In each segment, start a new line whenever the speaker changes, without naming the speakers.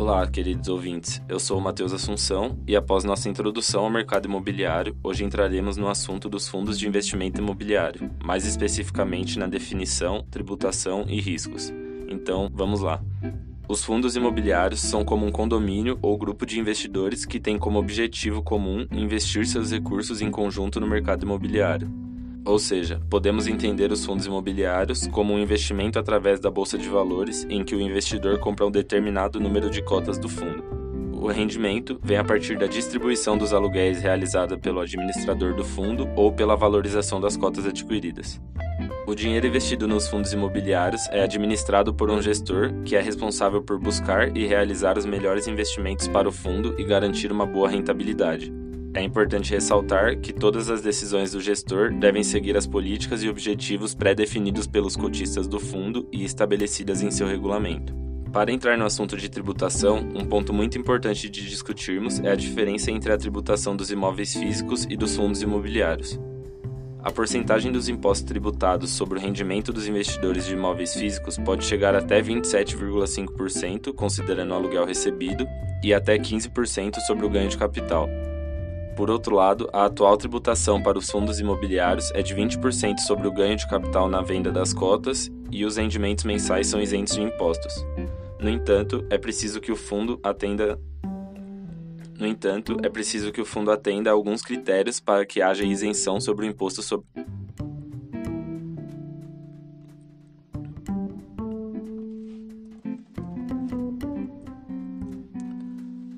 Olá, queridos ouvintes. Eu sou o Matheus Assunção e após nossa introdução ao mercado imobiliário, hoje entraremos no assunto dos fundos de investimento imobiliário, mais especificamente na definição, tributação e riscos. Então, vamos lá. Os fundos imobiliários são como um condomínio ou grupo de investidores que tem como objetivo comum investir seus recursos em conjunto no mercado imobiliário. Ou seja, podemos entender os fundos imobiliários como um investimento através da bolsa de valores em que o investidor compra um determinado número de cotas do fundo. O rendimento vem a partir da distribuição dos aluguéis realizada pelo administrador do fundo ou pela valorização das cotas adquiridas. O dinheiro investido nos fundos imobiliários é administrado por um gestor que é responsável por buscar e realizar os melhores investimentos para o fundo e garantir uma boa rentabilidade. É importante ressaltar que todas as decisões do gestor devem seguir as políticas e objetivos pré-definidos pelos cotistas do fundo e estabelecidas em seu regulamento. Para entrar no assunto de tributação, um ponto muito importante de discutirmos é a diferença entre a tributação dos imóveis físicos e dos fundos imobiliários. A porcentagem dos impostos tributados sobre o rendimento dos investidores de imóveis físicos pode chegar até 27,5%, considerando o aluguel recebido, e até 15% sobre o ganho de capital. Por outro lado, a atual tributação para os fundos imobiliários é de 20% sobre o ganho de capital na venda das cotas e os rendimentos mensais são isentos de impostos. No entanto, é preciso que o fundo atenda no entanto, é preciso que o fundo atenda a alguns critérios para que haja isenção sobre o imposto sobre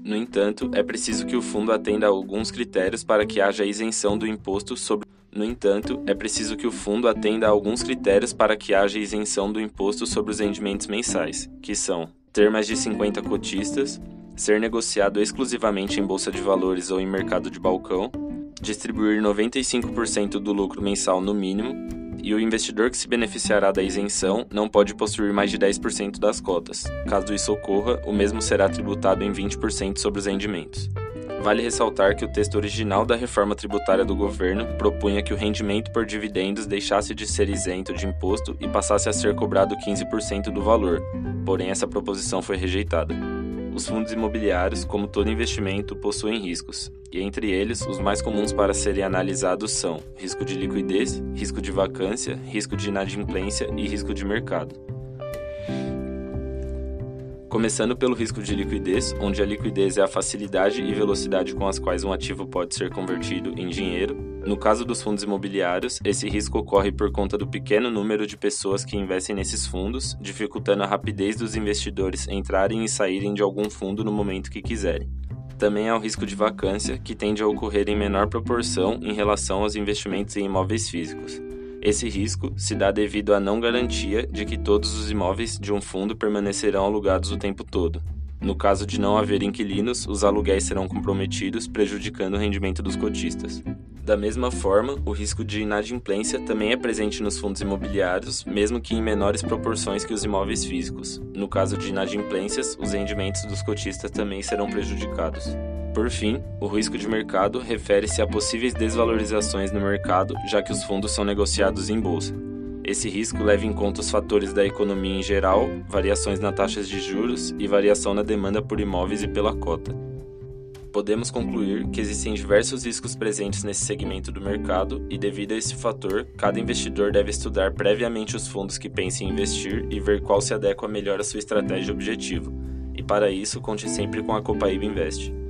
No entanto, é preciso que o fundo atenda a alguns critérios para que haja isenção do imposto sobre no entanto, é preciso que o fundo atenda a alguns critérios para que haja isenção do imposto sobre os rendimentos mensais, que são ter mais de 50 cotistas, ser negociado exclusivamente em bolsa de valores ou em mercado de balcão, distribuir 95% do lucro mensal no mínimo, e o investidor que se beneficiará da isenção não pode possuir mais de 10% das cotas. Caso isso ocorra, o mesmo será tributado em 20% sobre os rendimentos. Vale ressaltar que o texto original da reforma tributária do governo propunha que o rendimento por dividendos deixasse de ser isento de imposto e passasse a ser cobrado 15% do valor, porém essa proposição foi rejeitada. Os fundos imobiliários, como todo investimento, possuem riscos, e entre eles, os mais comuns para serem analisados são risco de liquidez, risco de vacância, risco de inadimplência e risco de mercado. Começando pelo risco de liquidez, onde a liquidez é a facilidade e velocidade com as quais um ativo pode ser convertido em dinheiro. No caso dos fundos imobiliários, esse risco ocorre por conta do pequeno número de pessoas que investem nesses fundos, dificultando a rapidez dos investidores entrarem e saírem de algum fundo no momento que quiserem. Também há o risco de vacância, que tende a ocorrer em menor proporção em relação aos investimentos em imóveis físicos. Esse risco se dá devido à não garantia de que todos os imóveis de um fundo permanecerão alugados o tempo todo. No caso de não haver inquilinos, os aluguéis serão comprometidos, prejudicando o rendimento dos cotistas. Da mesma forma, o risco de inadimplência também é presente nos fundos imobiliários, mesmo que em menores proporções que os imóveis físicos. No caso de inadimplências, os rendimentos dos cotistas também serão prejudicados. Por fim, o risco de mercado refere-se a possíveis desvalorizações no mercado, já que os fundos são negociados em bolsa. Esse risco leva em conta os fatores da economia em geral, variações na taxas de juros e variação na demanda por imóveis e pela cota. Podemos concluir que existem diversos riscos presentes nesse segmento do mercado e, devido a esse fator, cada investidor deve estudar previamente os fundos que pensa em investir e ver qual se adequa melhor à sua estratégia e objetivo. E para isso, conte sempre com a Copaíba Invest.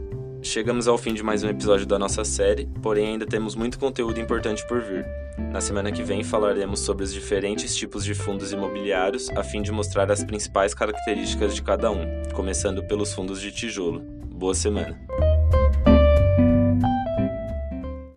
Chegamos ao fim de mais um episódio da nossa série, porém ainda temos muito conteúdo importante por vir. Na semana que vem falaremos sobre os diferentes tipos de fundos imobiliários a fim de mostrar as principais características de cada um, começando pelos fundos de tijolo. Boa semana!